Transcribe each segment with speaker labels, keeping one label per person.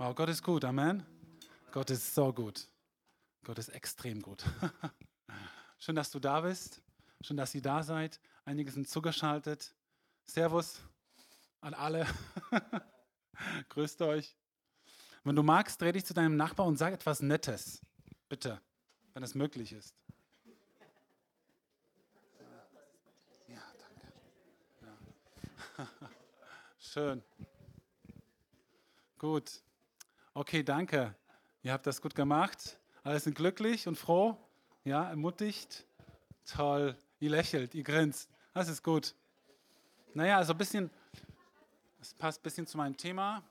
Speaker 1: Wow, Gott ist gut, Amen. Gott ist so gut. Gott ist extrem gut. Schön, dass du da bist. Schön, dass ihr da seid. Einige sind zugeschaltet. Servus an alle. Grüßt euch. Wenn du magst, dreh dich zu deinem Nachbar und sag etwas Nettes. Bitte, wenn es möglich ist. Ja, danke. Ja. Schön. Gut. Okay, danke. Ihr habt das gut gemacht. Alle sind glücklich und froh. Ja, ermutigt. Toll. Ihr lächelt, ihr grinst. Das ist gut. Naja, also ein bisschen, es passt ein bisschen zu meinem Thema.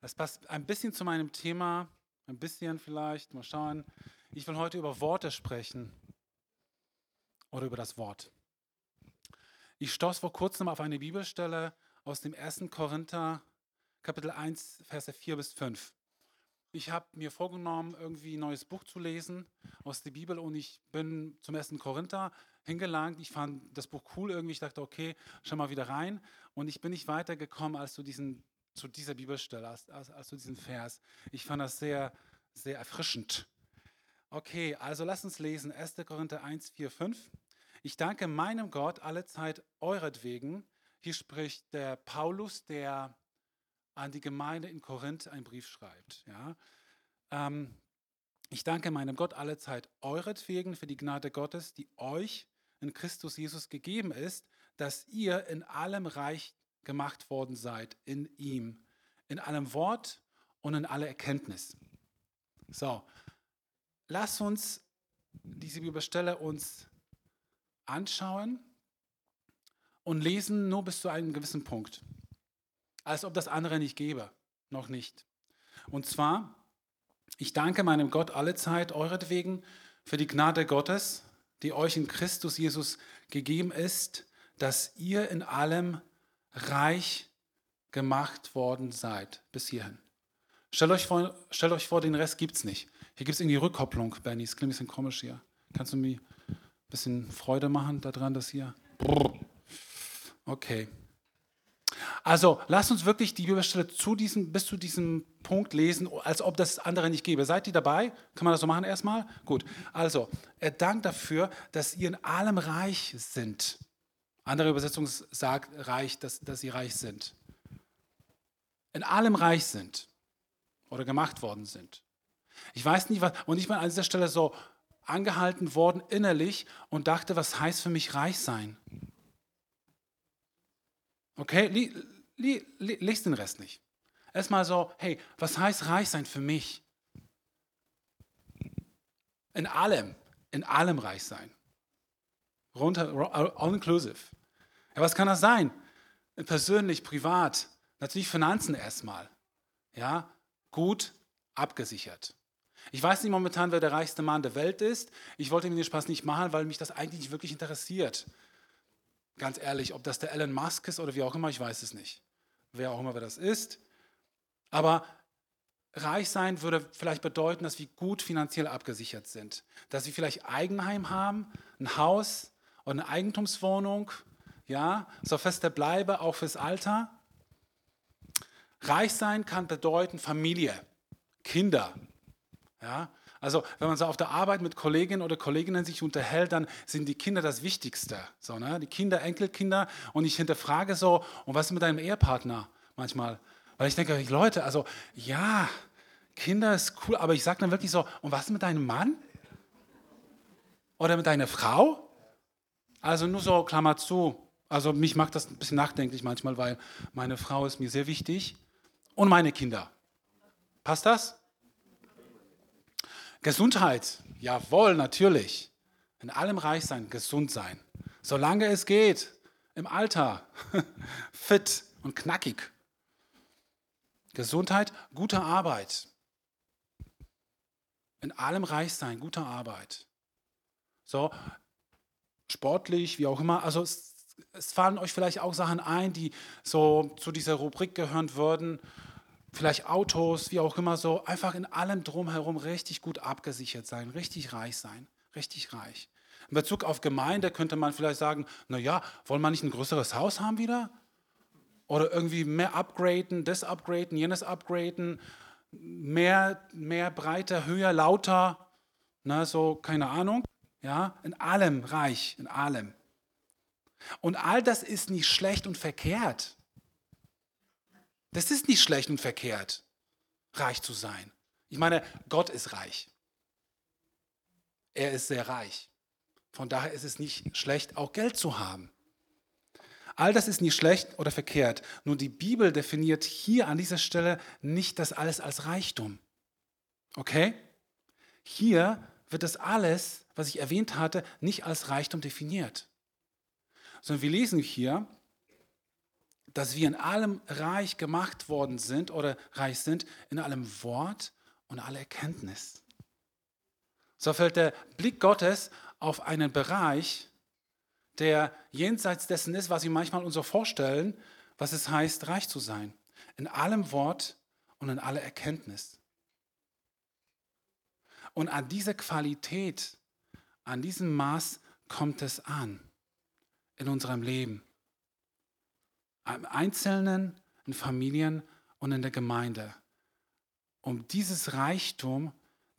Speaker 1: Es passt ein bisschen zu meinem Thema, ein bisschen vielleicht, mal schauen. Ich will heute über Worte sprechen oder über das Wort. Ich stoß vor kurzem auf eine Bibelstelle aus dem 1. Korinther, Kapitel 1, Verse 4 bis 5. Ich habe mir vorgenommen, irgendwie ein neues Buch zu lesen aus der Bibel und ich bin zum 1. Korinther hingelangt. Ich fand das Buch cool irgendwie. Ich dachte, okay, schau mal wieder rein. Und ich bin nicht weitergekommen als zu, diesen, zu dieser Bibelstelle, als, als, als zu diesem Vers. Ich fand das sehr, sehr erfrischend. Okay, also lass uns lesen. 1. Korinther 1, 4, 5. Ich danke meinem Gott alle Zeit euretwegen. Hier spricht der Paulus, der an die Gemeinde in Korinth einen Brief schreibt. Ja. Ähm, ich danke meinem Gott alle Zeit euretwegen für die Gnade Gottes, die euch in Christus Jesus gegeben ist, dass ihr in allem reich gemacht worden seid, in ihm, in allem Wort und in aller Erkenntnis. So, lass uns diese Bibelstelle uns anschauen und lesen nur bis zu einem gewissen Punkt. Als ob das andere nicht gäbe. Noch nicht. Und zwar, ich danke meinem Gott alle Zeit euretwegen für die Gnade Gottes, die euch in Christus Jesus gegeben ist, dass ihr in allem reich gemacht worden seid. Bis hierhin. Stellt euch vor, stellt euch vor den Rest gibt es nicht. Hier gibt es irgendwie Rückkopplung, Benny. Es klingt ein bisschen komisch hier. Kannst du mir bisschen Freude machen daran, dass hier. Okay. Also lasst uns wirklich die Bibelstelle zu diesem, bis zu diesem Punkt lesen, als ob das andere nicht gäbe. Seid ihr dabei? Kann man das so machen erstmal? Gut. Also, er dankt dafür, dass ihr in allem reich sind. Andere Übersetzung sagt reich, dass, dass sie reich sind. In allem reich sind oder gemacht worden sind. Ich weiß nicht, was, und ich bin an dieser Stelle so, angehalten worden innerlich und dachte, was heißt für mich reich sein? Okay, li, li, li, lest den Rest nicht. Erstmal so, hey, was heißt reich sein für mich? In allem, in allem reich sein. Runter, all inclusive. Ja, was kann das sein? Persönlich, privat, natürlich Finanzen erstmal. Ja, gut abgesichert. Ich weiß nicht momentan, wer der reichste Mann der Welt ist. Ich wollte mir den Spaß nicht machen, weil mich das eigentlich nicht wirklich interessiert. Ganz ehrlich, ob das der Elon Musk ist oder wie auch immer, ich weiß es nicht. Wer auch immer wer das ist. Aber reich sein würde vielleicht bedeuten, dass wir gut finanziell abgesichert sind. Dass wir vielleicht Eigenheim haben, ein Haus oder eine Eigentumswohnung, ja, so feste Bleibe, auch fürs Alter. Reich sein kann bedeuten Familie, Kinder, ja? Also wenn man so auf der Arbeit mit Kolleginnen oder Kolleginnen sich unterhält, dann sind die Kinder das Wichtigste. So, ne? Die Kinder, Enkelkinder. Und ich hinterfrage so, und was ist mit deinem Ehepartner manchmal? Weil ich denke, Leute, also ja, Kinder ist cool, aber ich sage dann wirklich so, und was ist mit deinem Mann? Oder mit deiner Frau? Also nur so, Klammer zu. Also mich macht das ein bisschen nachdenklich manchmal, weil meine Frau ist mir sehr wichtig. Und meine Kinder. Passt das? Gesundheit, jawohl, natürlich. In allem reich sein, gesund sein. Solange es geht, im Alter, fit und knackig. Gesundheit, gute Arbeit. In allem reich sein, gute Arbeit. So, sportlich, wie auch immer. Also es, es fallen euch vielleicht auch Sachen ein, die so zu dieser Rubrik gehören würden vielleicht Autos, wie auch immer so, einfach in allem drumherum richtig gut abgesichert sein, richtig reich sein, richtig reich. In Bezug auf Gemeinde könnte man vielleicht sagen, naja, wollen wir nicht ein größeres Haus haben wieder? Oder irgendwie mehr upgraden, das upgraden, jenes upgraden, mehr, mehr breiter, höher, lauter, na, so, keine Ahnung. Ja, in allem reich, in allem. Und all das ist nicht schlecht und verkehrt. Das ist nicht schlecht und verkehrt, reich zu sein. Ich meine, Gott ist reich. Er ist sehr reich. Von daher ist es nicht schlecht, auch Geld zu haben. All das ist nicht schlecht oder verkehrt. Nur die Bibel definiert hier an dieser Stelle nicht das alles als Reichtum. Okay? Hier wird das alles, was ich erwähnt hatte, nicht als Reichtum definiert. Sondern wir lesen hier, dass wir in allem reich gemacht worden sind oder reich sind, in allem Wort und aller Erkenntnis. So fällt der Blick Gottes auf einen Bereich, der jenseits dessen ist, was wir manchmal uns so vorstellen, was es heißt, reich zu sein. In allem Wort und in aller Erkenntnis. Und an diese Qualität, an diesem Maß kommt es an in unserem Leben. Im Einzelnen, in Familien und in der Gemeinde. Um dieses Reichtum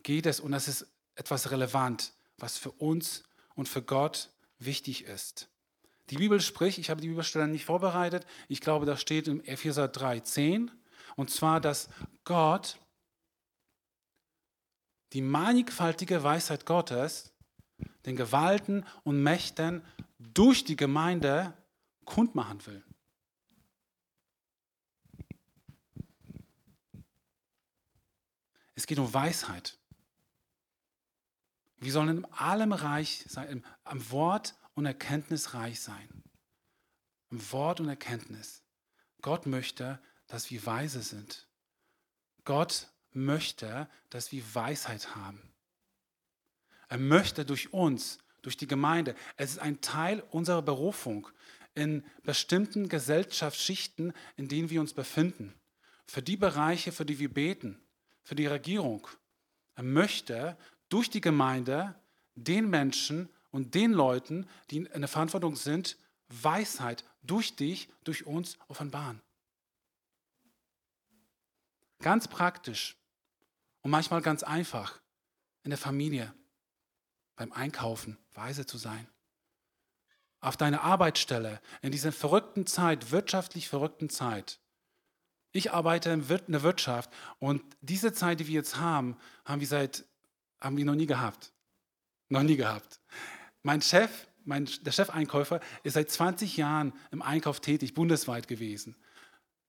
Speaker 1: geht es und das ist etwas relevant, was für uns und für Gott wichtig ist. Die Bibel spricht, ich habe die Bibelstelle nicht vorbereitet, ich glaube, das steht im Epheser 3,10, und zwar, dass Gott die mannigfaltige Weisheit Gottes den Gewalten und Mächten durch die Gemeinde kundmachen will. Es geht um Weisheit. Wir sollen in allem reich sein, am Wort und Erkenntnis reich sein. Am Wort und Erkenntnis. Gott möchte, dass wir weise sind. Gott möchte, dass wir Weisheit haben. Er möchte durch uns, durch die Gemeinde, es ist ein Teil unserer Berufung in bestimmten Gesellschaftsschichten, in denen wir uns befinden. Für die Bereiche, für die wir beten, für die Regierung. Er möchte, durch die Gemeinde den Menschen und den Leuten, die in der Verantwortung sind, Weisheit durch dich, durch uns offenbaren. Ganz praktisch und manchmal ganz einfach in der Familie, beim Einkaufen, weise zu sein. Auf deiner Arbeitsstelle, in dieser verrückten Zeit, wirtschaftlich verrückten Zeit. Ich arbeite in der Wirtschaft und diese Zeit, die wir jetzt haben, haben wir seit haben wir noch nie gehabt. Noch nie gehabt. Mein Chef, mein, der Chefeinkäufer, ist seit 20 Jahren im Einkauf tätig, bundesweit gewesen.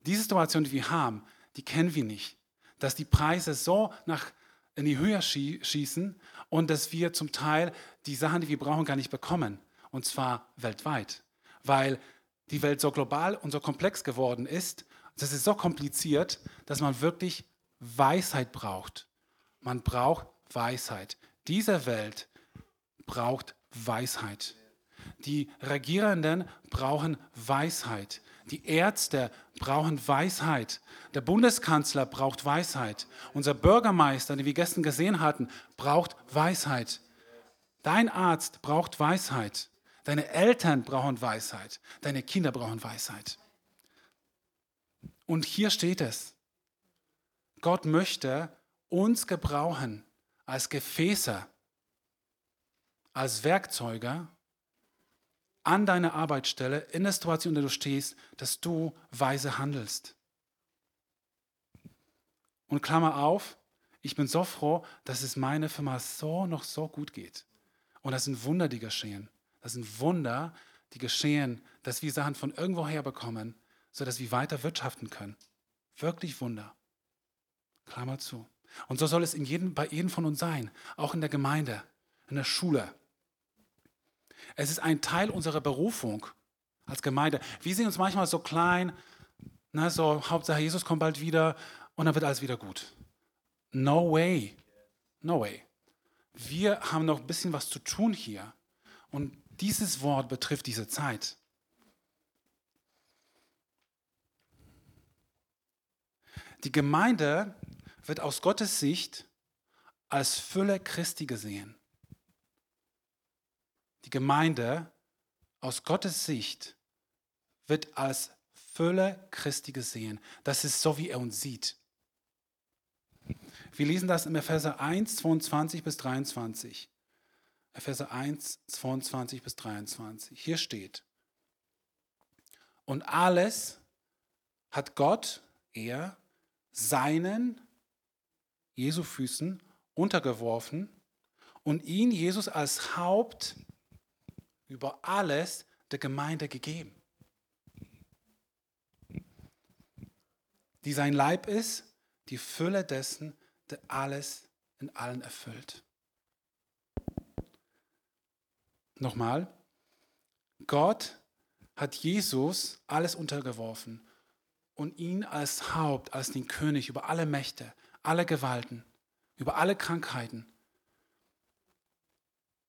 Speaker 1: Diese Situation, die wir haben, die kennen wir nicht. Dass die Preise so nach, in die Höhe schießen und dass wir zum Teil die Sachen, die wir brauchen, gar nicht bekommen. Und zwar weltweit. Weil die Welt so global und so komplex geworden ist, das ist so kompliziert, dass man wirklich Weisheit braucht. Man braucht Weisheit. Diese Welt braucht Weisheit. Die Regierenden brauchen Weisheit. Die Ärzte brauchen Weisheit. Der Bundeskanzler braucht Weisheit. Unser Bürgermeister, den wir gestern gesehen hatten, braucht Weisheit. Dein Arzt braucht Weisheit. Deine Eltern brauchen Weisheit. Deine Kinder brauchen Weisheit. Und hier steht es. Gott möchte uns gebrauchen als Gefäße, als Werkzeuge an deiner Arbeitsstelle, in der Situation, in der du stehst, dass du weise handelst. Und Klammer auf, ich bin so froh, dass es meiner Firma so noch so gut geht. Und das sind Wunder, die geschehen. Das sind Wunder, die geschehen, dass wir Sachen von irgendwoher bekommen, sodass wir weiter wirtschaften können. Wirklich Wunder. Klammer zu. Und so soll es in jedem, bei jedem von uns sein, auch in der Gemeinde, in der Schule. Es ist ein Teil unserer Berufung als Gemeinde. Wir sehen uns manchmal so klein, ne, so Hauptsache Jesus kommt bald wieder und dann wird alles wieder gut. No way. No way. Wir haben noch ein bisschen was zu tun hier. Und dieses Wort betrifft diese Zeit. Die Gemeinde wird aus Gottes Sicht als Fülle Christi gesehen. die Gemeinde aus Gottes Sicht wird als Fülle Christi gesehen. Das ist so, wie er uns sieht. Wir lesen das im Epheser 1, 22 bis 23. Epheser 1, 22 bis 23. Hier steht, und alles hat Gott, er, seinen Jesu Füßen untergeworfen und ihn, Jesus, als Haupt über alles der Gemeinde gegeben. Die sein Leib ist, die Fülle dessen, der alles in allen erfüllt. Nochmal, Gott hat Jesus alles untergeworfen und ihn als Haupt, als den König über alle Mächte, alle Gewalten, über alle Krankheiten.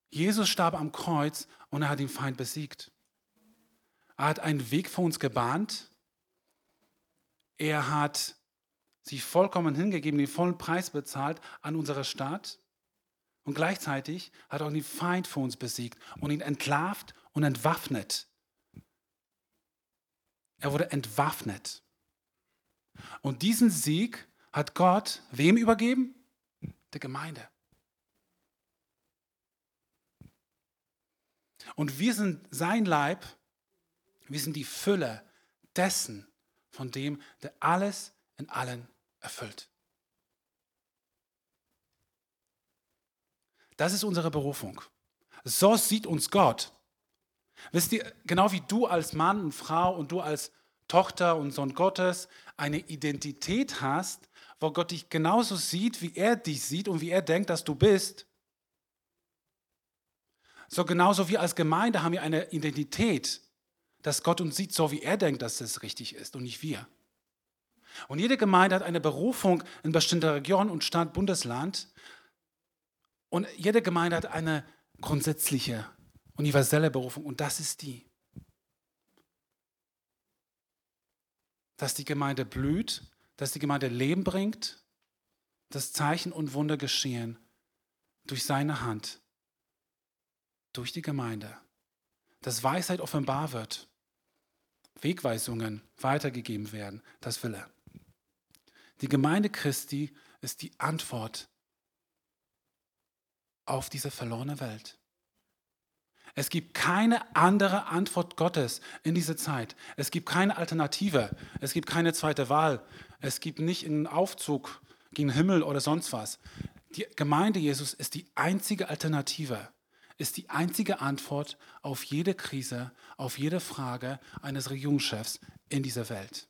Speaker 1: Jesus starb am Kreuz und er hat den Feind besiegt. Er hat einen Weg für uns gebahnt. Er hat sich vollkommen hingegeben, den vollen Preis bezahlt an unserer Stadt. Und gleichzeitig hat er auch den Feind für uns besiegt und ihn entlarvt und entwaffnet. Er wurde entwaffnet. Und diesen Sieg hat Gott wem übergeben? Der Gemeinde. Und wir sind sein Leib, wir sind die Fülle dessen, von dem, der alles in allen erfüllt. Das ist unsere Berufung. So sieht uns Gott. Wisst ihr, genau wie du als Mann und Frau und du als Tochter und Sohn Gottes eine Identität hast, wo Gott dich genauso sieht, wie er dich sieht und wie er denkt, dass du bist. So genauso wie als Gemeinde haben wir eine Identität, dass Gott uns sieht, so wie er denkt, dass es richtig ist und nicht wir. Und jede Gemeinde hat eine Berufung in bestimmter Region und Stadt, Bundesland. Und jede Gemeinde hat eine grundsätzliche, universelle Berufung und das ist die. Dass die Gemeinde blüht, dass die Gemeinde Leben bringt, dass Zeichen und Wunder geschehen durch seine Hand, durch die Gemeinde, dass Weisheit offenbar wird, Wegweisungen weitergegeben werden, das will er. Die Gemeinde Christi ist die Antwort auf diese verlorene Welt. Es gibt keine andere Antwort Gottes in dieser Zeit. Es gibt keine Alternative. Es gibt keine zweite Wahl. Es gibt nicht einen Aufzug gegen Himmel oder sonst was. Die Gemeinde Jesus ist die einzige Alternative, ist die einzige Antwort auf jede Krise, auf jede Frage eines Regierungschefs in dieser Welt.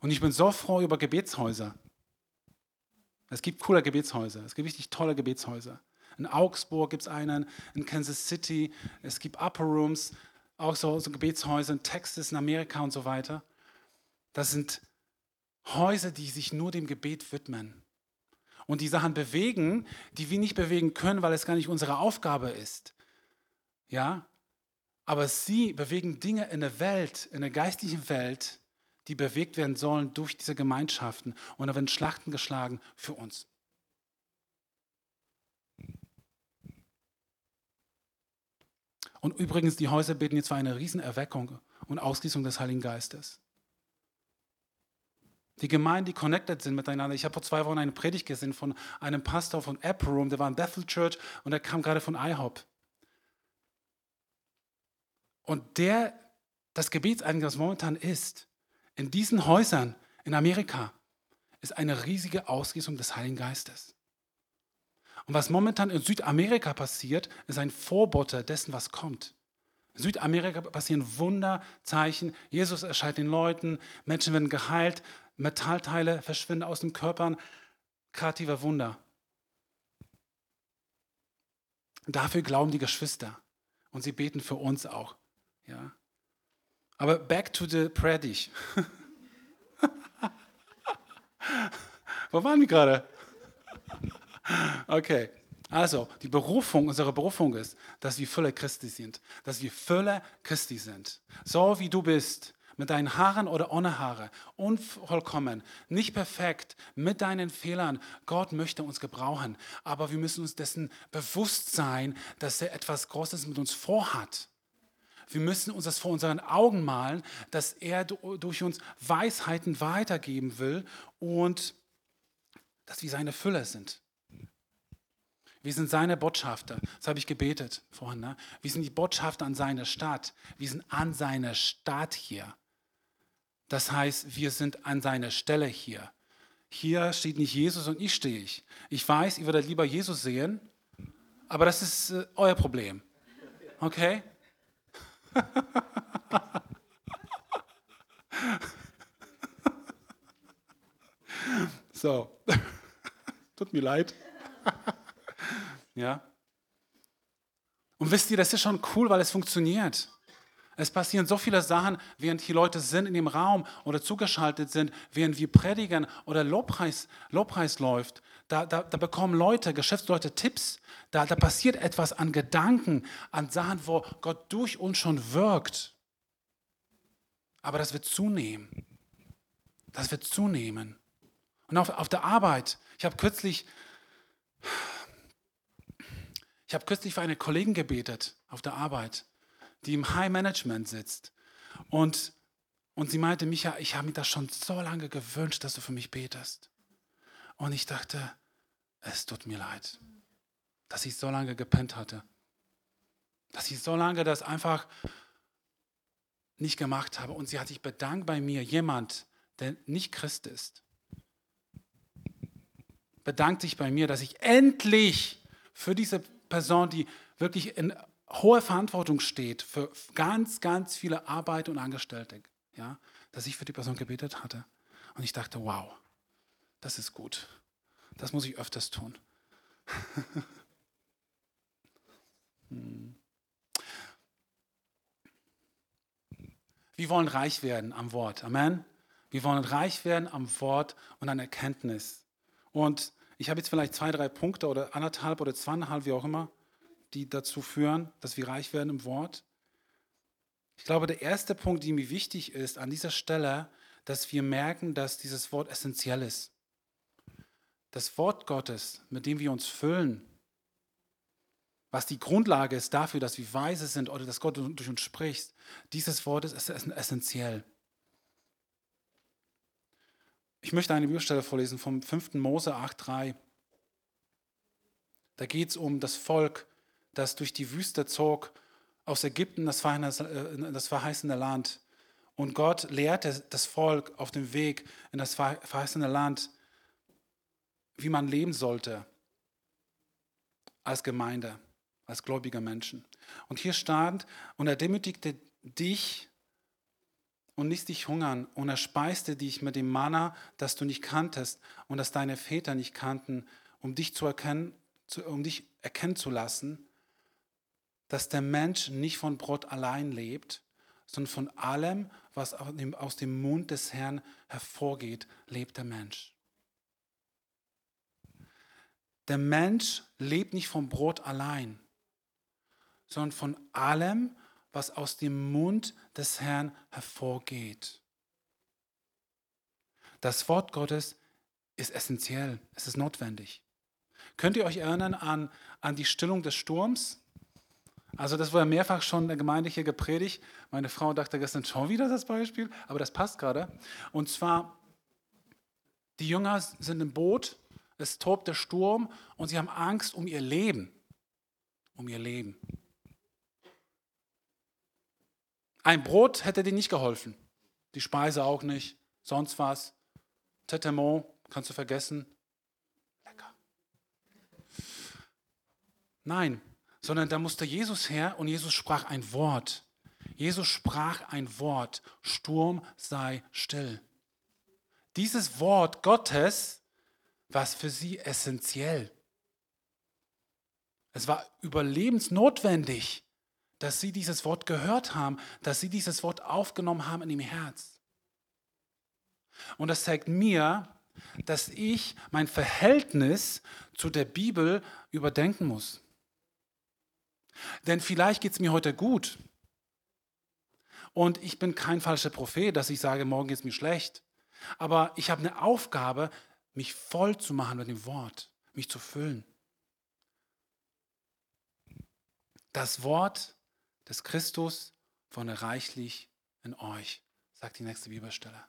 Speaker 1: Und ich bin so froh über Gebetshäuser. Es gibt coole Gebetshäuser. Es gibt richtig tolle Gebetshäuser. In Augsburg gibt es einen, in Kansas City, es gibt Upper Rooms, auch so, so Gebetshäuser in Texas, in Amerika und so weiter. Das sind Häuser, die sich nur dem Gebet widmen und die Sachen bewegen, die wir nicht bewegen können, weil es gar nicht unsere Aufgabe ist. Ja? Aber sie bewegen Dinge in der Welt, in der geistlichen Welt, die bewegt werden sollen durch diese Gemeinschaften. Und da werden Schlachten geschlagen für uns. Und übrigens, die Häuser beten jetzt für eine Riesenerweckung und Ausgießung des Heiligen Geistes. Die Gemeinden, die connected sind miteinander. Ich habe vor zwei Wochen eine Predigt gesehen von einem Pastor von Upper Room, der war in Bethel Church und der kam gerade von IHOP. Und der, das Gebetseingang, das momentan ist, in diesen Häusern in Amerika, ist eine riesige Ausgießung des Heiligen Geistes. Und was momentan in Südamerika passiert, ist ein Vorbote dessen, was kommt. In Südamerika passieren Wunderzeichen. Jesus erscheint den Leuten, Menschen werden geheilt, Metallteile verschwinden aus den Körpern. Kreativer Wunder. Dafür glauben die Geschwister. Und sie beten für uns auch. Ja. Aber back to the Predigt. Wo waren wir gerade? Okay, also die Berufung, unsere Berufung ist, dass wir Fülle Christi sind, dass wir Fülle Christi sind. So wie du bist, mit deinen Haaren oder ohne Haare, unvollkommen, nicht perfekt, mit deinen Fehlern. Gott möchte uns gebrauchen, aber wir müssen uns dessen bewusst sein, dass er etwas Großes mit uns vorhat. Wir müssen uns das vor unseren Augen malen, dass er durch uns Weisheiten weitergeben will und dass wir seine Fülle sind. Wir sind seine Botschafter. Das habe ich gebetet vorhin. Ne? Wir sind die Botschafter an seiner Stadt. Wir sind an seiner Stadt hier. Das heißt, wir sind an seiner Stelle hier. Hier steht nicht Jesus und ich stehe ich. Ich weiß, ihr würdet lieber Jesus sehen, aber das ist äh, euer Problem. Okay? so, tut mir leid. Ja. Und wisst ihr, das ist schon cool, weil es funktioniert. Es passieren so viele Sachen, während hier Leute sind in dem Raum oder zugeschaltet sind, während wir predigen oder Lobpreis, Lobpreis läuft. Da, da, da bekommen Leute, Geschäftsleute Tipps. Da, da passiert etwas an Gedanken, an Sachen, wo Gott durch uns schon wirkt. Aber das wird zunehmen. Das wird zunehmen. Und auf, auf der Arbeit, ich habe kürzlich, ich habe kürzlich für eine Kollegin gebetet auf der Arbeit die im High Management sitzt. Und, und sie meinte, Micha, ich habe mir das schon so lange gewünscht, dass du für mich betest. Und ich dachte, es tut mir leid, dass ich so lange gepennt hatte. Dass ich so lange das einfach nicht gemacht habe. Und sie hat sich bedankt bei mir, jemand, der nicht Christ ist, bedankt sich bei mir, dass ich endlich für diese Person, die wirklich in hohe Verantwortung steht für ganz, ganz viele Arbeiter und Angestellte, ja, dass ich für die Person gebetet hatte. Und ich dachte, wow, das ist gut. Das muss ich öfters tun. hm. Wir wollen reich werden am Wort. Amen. Wir wollen reich werden am Wort und an Erkenntnis. Und ich habe jetzt vielleicht zwei, drei Punkte oder anderthalb oder zweieinhalb, wie auch immer die dazu führen, dass wir reich werden im Wort? Ich glaube, der erste Punkt, der mir wichtig ist an dieser Stelle, dass wir merken, dass dieses Wort essentiell ist. Das Wort Gottes, mit dem wir uns füllen, was die Grundlage ist dafür, dass wir weise sind oder dass Gott durch uns spricht, dieses Wort ist essentiell. Ich möchte eine Bibelstelle vorlesen vom 5. Mose 8,3. Da geht es um das Volk, das durch die Wüste zog, aus Ägypten das verheißene Land. Und Gott lehrte das Volk auf dem Weg in das verheißene Land, wie man leben sollte als Gemeinde, als gläubiger Menschen. Und hier stand, und er demütigte dich und ließ dich hungern und er speiste dich mit dem Manna, das du nicht kanntest und das deine Väter nicht kannten, um dich zu erkennen, um dich erkennen zu lassen, dass der Mensch nicht von Brot allein lebt, sondern von allem, was aus dem Mund des Herrn hervorgeht, lebt der Mensch. Der Mensch lebt nicht vom Brot allein, sondern von allem, was aus dem Mund des Herrn hervorgeht. Das Wort Gottes ist essentiell, es ist notwendig. Könnt ihr euch erinnern an, an die Stillung des Sturms? Also das wurde mehrfach schon in der Gemeinde hier gepredigt. Meine Frau dachte gestern schon wieder das Beispiel, aber das passt gerade. Und zwar, die Jünger sind im Boot, es tobt der Sturm und sie haben Angst um ihr Leben. Um ihr Leben. Ein Brot hätte denen nicht geholfen. Die Speise auch nicht. Sonst was. Tetemont kannst du vergessen. Lecker. Nein, sondern da musste Jesus her und Jesus sprach ein Wort. Jesus sprach ein Wort, Sturm sei still. Dieses Wort Gottes war für sie essentiell. Es war überlebensnotwendig, dass sie dieses Wort gehört haben, dass sie dieses Wort aufgenommen haben in dem Herz. Und das zeigt mir, dass ich mein Verhältnis zu der Bibel überdenken muss. Denn vielleicht geht es mir heute gut. Und ich bin kein falscher Prophet, dass ich sage, morgen geht es mir schlecht. Aber ich habe eine Aufgabe, mich voll zu machen mit dem Wort, mich zu füllen. Das Wort des Christus wohne reichlich in euch, sagt die nächste Bibelstelle.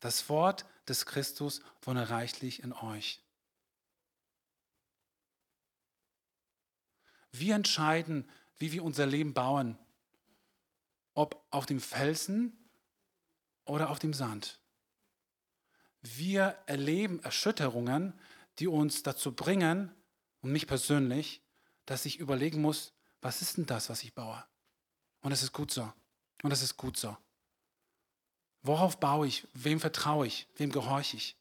Speaker 1: Das Wort des Christus wohne reichlich in euch. Wir entscheiden, wie wir unser Leben bauen, ob auf dem Felsen oder auf dem Sand. Wir erleben Erschütterungen, die uns dazu bringen, und mich persönlich, dass ich überlegen muss, was ist denn das, was ich baue? Und es ist gut so. Und es ist gut so. Worauf baue ich? Wem vertraue ich? Wem gehorche ich?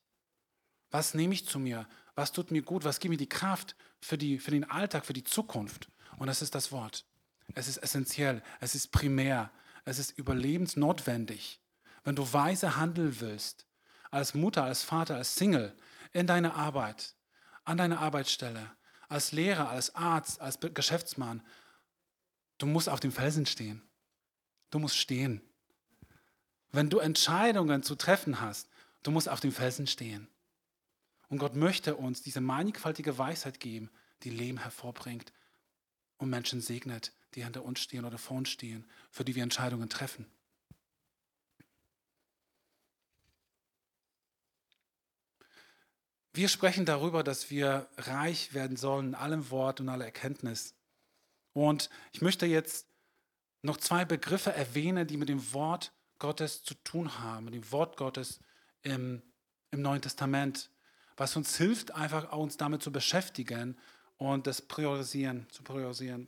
Speaker 1: Was nehme ich zu mir? Was tut mir gut? Was gibt mir die Kraft für, die, für den Alltag, für die Zukunft? Und das ist das Wort. Es ist essentiell, es ist primär, es ist überlebensnotwendig. Wenn du weise handeln willst, als Mutter, als Vater, als Single, in deiner Arbeit, an deiner Arbeitsstelle, als Lehrer, als Arzt, als Geschäftsmann, du musst auf dem Felsen stehen. Du musst stehen. Wenn du Entscheidungen zu treffen hast, du musst auf dem Felsen stehen. Und Gott möchte uns diese mannigfaltige Weisheit geben, die Leben hervorbringt und Menschen segnet, die hinter uns stehen oder vor uns stehen, für die wir Entscheidungen treffen. Wir sprechen darüber, dass wir reich werden sollen in allem Wort und aller Erkenntnis. Und ich möchte jetzt noch zwei Begriffe erwähnen, die mit dem Wort Gottes zu tun haben, mit dem Wort Gottes im, im Neuen Testament, was uns hilft, einfach uns damit zu beschäftigen und das priorisieren, zu priorisieren.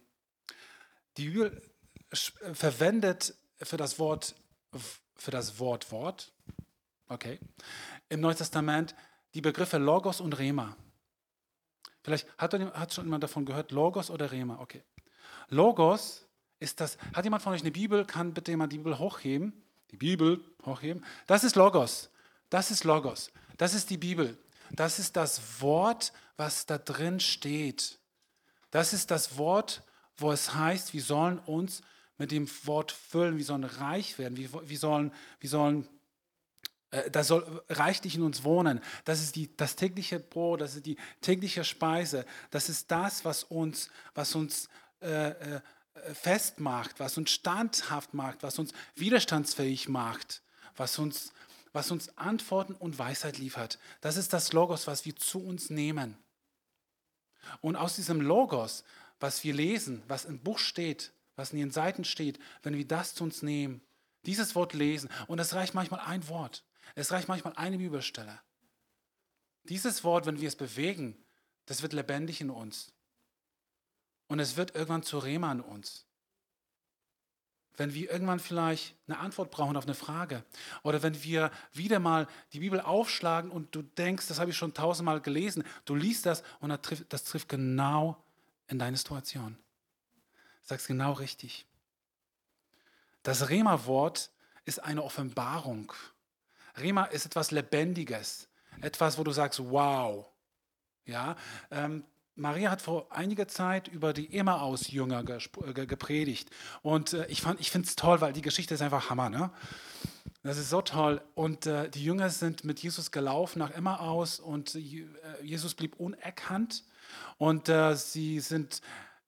Speaker 1: Die Bibel verwendet für das Wort, für das Wort Wort, okay, im Neuen Testament die Begriffe Logos und Rema. Vielleicht hat, hat schon jemand davon gehört, Logos oder Rema, okay. Logos ist das, hat jemand von euch eine Bibel, kann bitte jemand die Bibel hochheben? Die Bibel hochheben. Das ist Logos. Das ist Logos. Das ist die Bibel. Das ist das Wort, was da drin steht. Das ist das Wort, wo es heißt, wir sollen uns mit dem Wort füllen, wir sollen reich werden, wir, wir sollen, wir sollen äh, das soll reichlich in uns wohnen. Das ist die, das tägliche Brot, das ist die tägliche Speise. Das ist das, was uns, was uns äh, äh, festmacht, was uns standhaft macht, was uns widerstandsfähig macht, was uns, was uns Antworten und Weisheit liefert. Das ist das Logos, was wir zu uns nehmen. Und aus diesem Logos, was wir lesen, was im Buch steht, was in den Seiten steht, wenn wir das zu uns nehmen, dieses Wort lesen, und es reicht manchmal ein Wort, es reicht manchmal eine Bibelstelle. Dieses Wort, wenn wir es bewegen, das wird lebendig in uns. Und es wird irgendwann zu Rema in uns. Wenn wir irgendwann vielleicht eine Antwort brauchen auf eine Frage oder wenn wir wieder mal die Bibel aufschlagen und du denkst, das habe ich schon tausendmal gelesen, du liest das und das trifft, das trifft genau in deine Situation. Sagst genau richtig. Das Rema-Wort ist eine Offenbarung. Rema ist etwas Lebendiges, etwas, wo du sagst, wow. Ja, ähm, Maria hat vor einiger Zeit über die Emmaus-Jünger äh, gepredigt. Und äh, ich, ich finde es toll, weil die Geschichte ist einfach Hammer. Ne? Das ist so toll. Und äh, die Jünger sind mit Jesus gelaufen nach Emmaus und äh, Jesus blieb unerkannt. Und äh, sie sind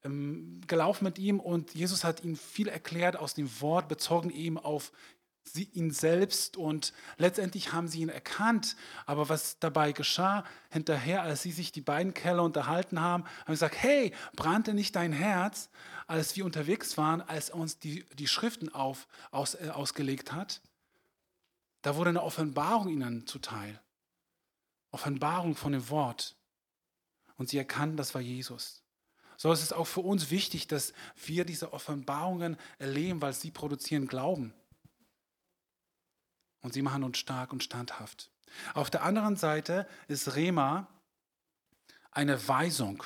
Speaker 1: ähm, gelaufen mit ihm und Jesus hat ihnen viel erklärt aus dem Wort, bezogen eben auf sie, ihn selbst und letztendlich haben sie ihn erkannt. Aber was dabei geschah hinterher, als sie sich die beiden Keller unterhalten haben, haben sie gesagt, hey, brannte nicht dein Herz, als wir unterwegs waren, als er uns die, die Schriften auf, aus, äh, ausgelegt hat? Da wurde eine Offenbarung ihnen zuteil. Offenbarung von dem Wort. Und sie erkannten, das war Jesus. So ist es auch für uns wichtig, dass wir diese Offenbarungen erleben, weil sie produzieren Glauben und sie machen uns stark und standhaft. Auf der anderen Seite ist Rema eine Weisung.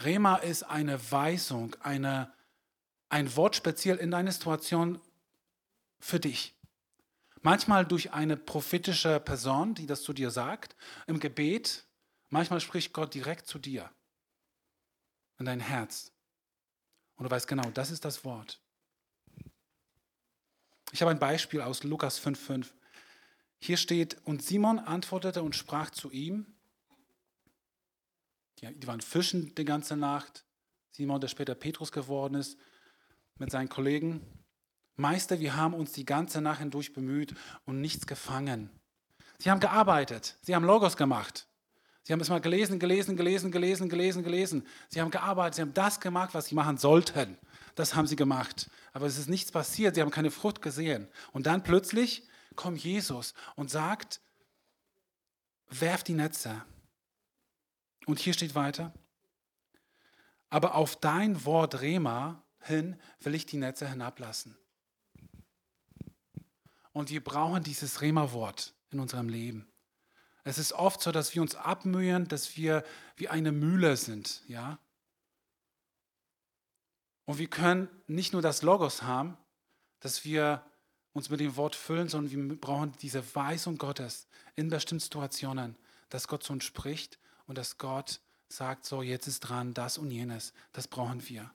Speaker 1: Rema ist eine Weisung, eine, ein Wort speziell in deiner Situation für dich. Manchmal durch eine prophetische Person, die das zu dir sagt, im Gebet. Manchmal spricht Gott direkt zu dir, in dein Herz. Und du weißt genau, das ist das Wort. Ich habe ein Beispiel aus Lukas 5,5. Hier steht, und Simon antwortete und sprach zu ihm, die waren fischen die ganze Nacht, Simon, der später Petrus geworden ist, mit seinen Kollegen, Meister, wir haben uns die ganze Nacht hindurch bemüht und nichts gefangen. Sie haben gearbeitet, sie haben Logos gemacht. Sie haben es mal gelesen, gelesen, gelesen, gelesen, gelesen, gelesen. Sie haben gearbeitet, sie haben das gemacht, was sie machen sollten. Das haben sie gemacht. Aber es ist nichts passiert, sie haben keine Frucht gesehen. Und dann plötzlich kommt Jesus und sagt, werft die Netze. Und hier steht weiter, aber auf dein Wort Rema hin will ich die Netze hinablassen. Und wir brauchen dieses Rema-Wort in unserem Leben. Es ist oft so, dass wir uns abmühen, dass wir wie eine Mühle sind, ja. Und wir können nicht nur das Logos haben, dass wir uns mit dem Wort füllen, sondern wir brauchen diese Weisung Gottes in bestimmten Situationen, dass Gott zu uns spricht und dass Gott sagt, so jetzt ist dran, das und jenes. Das brauchen wir.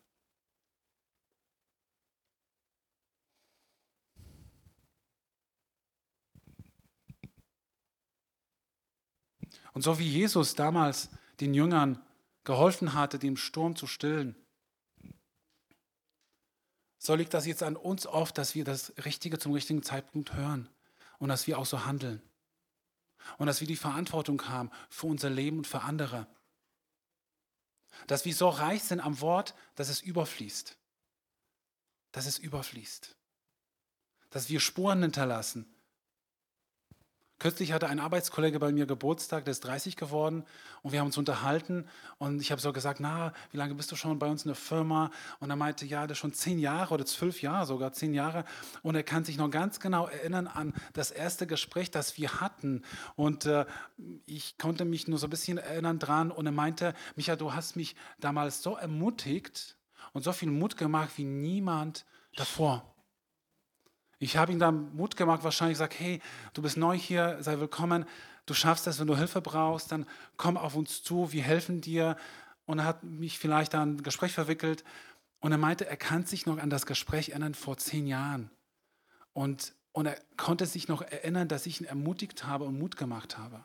Speaker 1: Und so wie Jesus damals den Jüngern geholfen hatte, den Sturm zu stillen, so liegt das jetzt an uns oft, dass wir das Richtige zum richtigen Zeitpunkt hören und dass wir auch so handeln. Und dass wir die Verantwortung haben für unser Leben und für andere. Dass wir so reich sind am Wort, dass es überfließt. Dass es überfließt. Dass wir Spuren hinterlassen Kürzlich hatte ein Arbeitskollege bei mir Geburtstag, der ist 30 geworden und wir haben uns unterhalten und ich habe so gesagt, na, wie lange bist du schon bei uns in der Firma? Und er meinte, ja, das ist schon zehn Jahre oder zwölf Jahre, sogar zehn Jahre und er kann sich noch ganz genau erinnern an das erste Gespräch, das wir hatten und äh, ich konnte mich nur so ein bisschen erinnern dran und er meinte, Micha, du hast mich damals so ermutigt und so viel Mut gemacht wie niemand davor. Ich habe ihm dann Mut gemacht, wahrscheinlich gesagt, hey, du bist neu hier, sei willkommen, du schaffst das, wenn du Hilfe brauchst, dann komm auf uns zu, wir helfen dir. Und er hat mich vielleicht an ein Gespräch verwickelt und er meinte, er kann sich noch an das Gespräch erinnern vor zehn Jahren. Und, und er konnte sich noch erinnern, dass ich ihn ermutigt habe und Mut gemacht habe.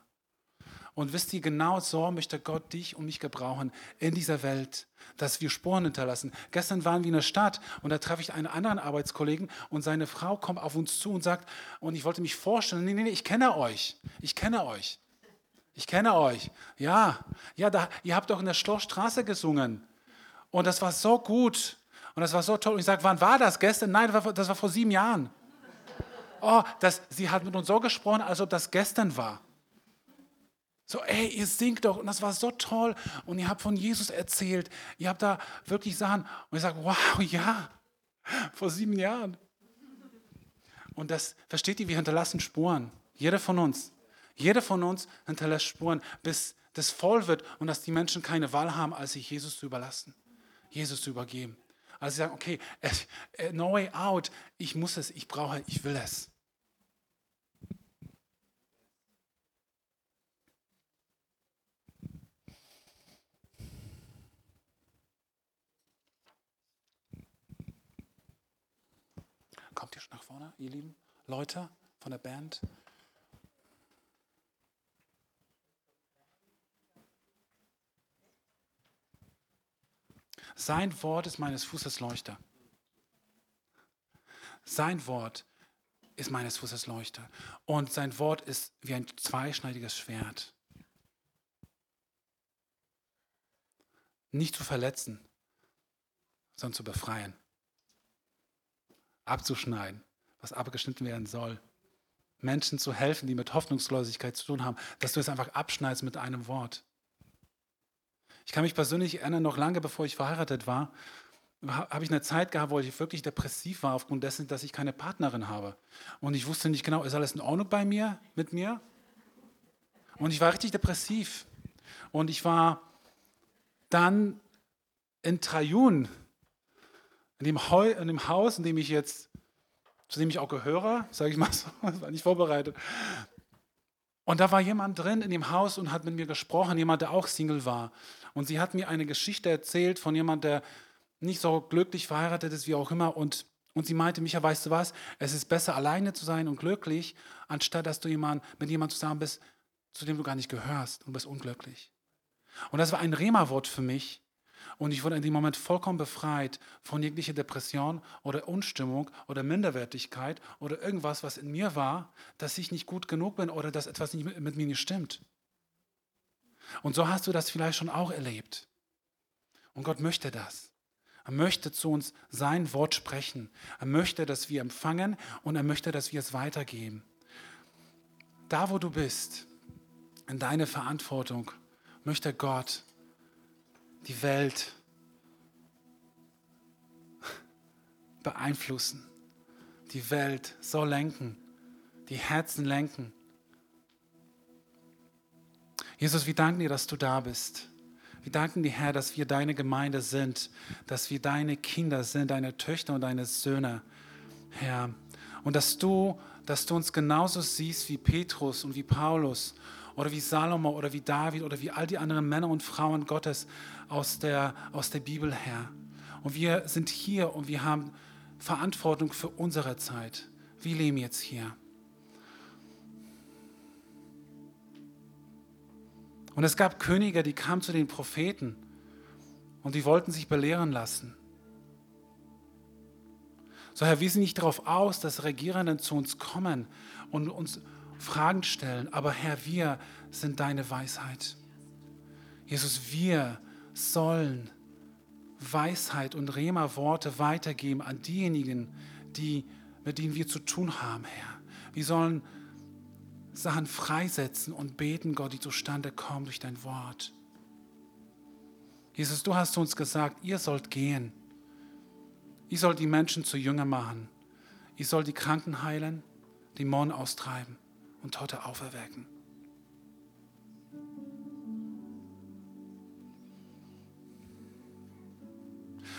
Speaker 1: Und wisst ihr, genau so möchte Gott dich und mich gebrauchen in dieser Welt, dass wir Spuren hinterlassen. Gestern waren wir in der Stadt und da treffe ich einen anderen Arbeitskollegen und seine Frau kommt auf uns zu und sagt, und ich wollte mich vorstellen, nee, nee, nee, ich kenne euch, ich kenne euch. Ich kenne euch. Ja, ja, da, ihr habt doch in der Schlossstraße gesungen. Und das war so gut. Und das war so toll. Und ich sage, wann war das? Gestern? Nein, das war, das war vor sieben Jahren. Oh, das, sie hat mit uns so gesprochen, als ob das gestern war. So, ey, ihr singt doch und das war so toll und ihr habt von Jesus erzählt. Ihr habt da wirklich Sachen und ich sage, wow, ja, vor sieben Jahren. Und das, versteht ihr, wir hinterlassen Spuren. Jeder von uns. Jeder von uns hinterlässt Spuren, bis das voll wird und dass die Menschen keine Wahl haben, als sich Jesus zu überlassen, Jesus zu übergeben. Also sie sagen, okay, no way out, ich muss es, ich brauche, ich will es. Kommt ihr schon nach vorne, ihr lieben Leute von der Band? Sein Wort ist meines Fußes Leuchter. Sein Wort ist meines Fußes Leuchter. Und sein Wort ist wie ein zweischneidiges Schwert. Nicht zu verletzen, sondern zu befreien abzuschneiden, was abgeschnitten werden soll. Menschen zu helfen, die mit Hoffnungslosigkeit zu tun haben, dass du es einfach abschneidest mit einem Wort. Ich kann mich persönlich erinnern, noch lange bevor ich verheiratet war, habe ich eine Zeit gehabt, wo ich wirklich depressiv war, aufgrund dessen, dass ich keine Partnerin habe. Und ich wusste nicht genau, ist alles in Ordnung bei mir, mit mir? Und ich war richtig depressiv. Und ich war dann in Trajun in dem, Heu, in dem Haus, in dem ich jetzt, zu dem ich auch gehöre, sage ich mal so, das war nicht vorbereitet. Und da war jemand drin in dem Haus und hat mit mir gesprochen, jemand, der auch Single war. Und sie hat mir eine Geschichte erzählt von jemand, der nicht so glücklich verheiratet ist, wie auch immer. Und, Und sie meinte, Micha, weißt du was? Es ist besser, alleine zu sein und glücklich, anstatt dass du jemand, mit jemandem zusammen bist, zu dem du gar nicht gehörst und bist unglücklich. Und das war ein Rema-Wort für mich. Und ich wurde in dem Moment vollkommen befreit von jeglicher Depression oder Unstimmung oder Minderwertigkeit oder irgendwas, was in mir war, dass ich nicht gut genug bin oder dass etwas nicht mit, mir nicht stimmt. Und so hast du das vielleicht schon auch erlebt. Und Gott möchte das. Er möchte zu uns sein Wort sprechen. Er möchte, dass wir empfangen und er möchte, dass wir es weitergeben. Da, wo du bist, in deine Verantwortung, möchte Gott die Welt beeinflussen, die Welt so lenken, die Herzen lenken. Jesus, wir danken dir, dass du da bist. Wir danken dir, Herr, dass wir deine Gemeinde sind, dass wir deine Kinder sind, deine Töchter und deine Söhne, Herr. Und dass du, dass du uns genauso siehst wie Petrus und wie Paulus oder wie Salomo oder wie David oder wie all die anderen Männer und Frauen Gottes aus der, aus der Bibel her. Und wir sind hier und wir haben Verantwortung für unsere Zeit. Wir leben jetzt hier. Und es gab Könige, die kamen zu den Propheten und die wollten sich belehren lassen. So, Herr, wir sind nicht darauf aus, dass Regierenden zu uns kommen und uns Fragen stellen, aber Herr, wir sind deine Weisheit. Jesus, wir sollen Weisheit und Rema-Worte weitergeben an diejenigen, die, mit denen wir zu tun haben, Herr. Wir sollen Sachen freisetzen und beten, Gott, die zustande kommen durch dein Wort. Jesus, du hast uns gesagt, ihr sollt gehen. Ihr sollt die Menschen zu Jünger machen. Ihr sollt die Kranken heilen, Dämonen austreiben und Tote auferwecken.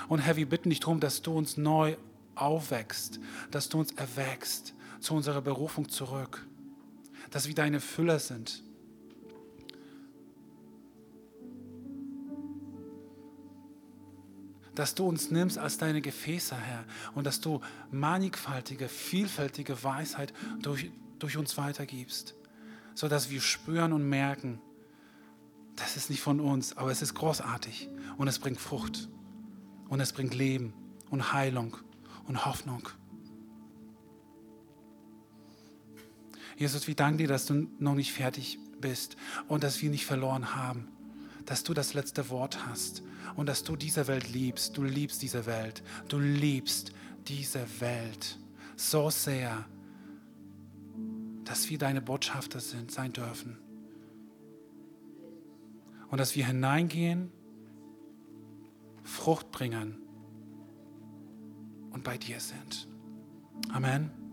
Speaker 1: Und Herr, wir bitten dich darum, dass du uns neu aufwächst, dass du uns erwächst zu unserer Berufung zurück, dass wir deine Füller sind. Dass du uns nimmst als deine Gefäße, Herr, und dass du mannigfaltige, vielfältige Weisheit durch, durch uns weitergibst, sodass wir spüren und merken, das ist nicht von uns, aber es ist großartig und es bringt Frucht. Und es bringt Leben und Heilung und Hoffnung. Jesus, wir danken dir, dass du noch nicht fertig bist und dass wir nicht verloren haben. Dass du das letzte Wort hast und dass du diese Welt liebst. Du liebst diese Welt. Du liebst diese Welt so sehr, dass wir deine Botschafter sind, sein dürfen. Und dass wir hineingehen Frucht bringen und bei dir sind. Amen.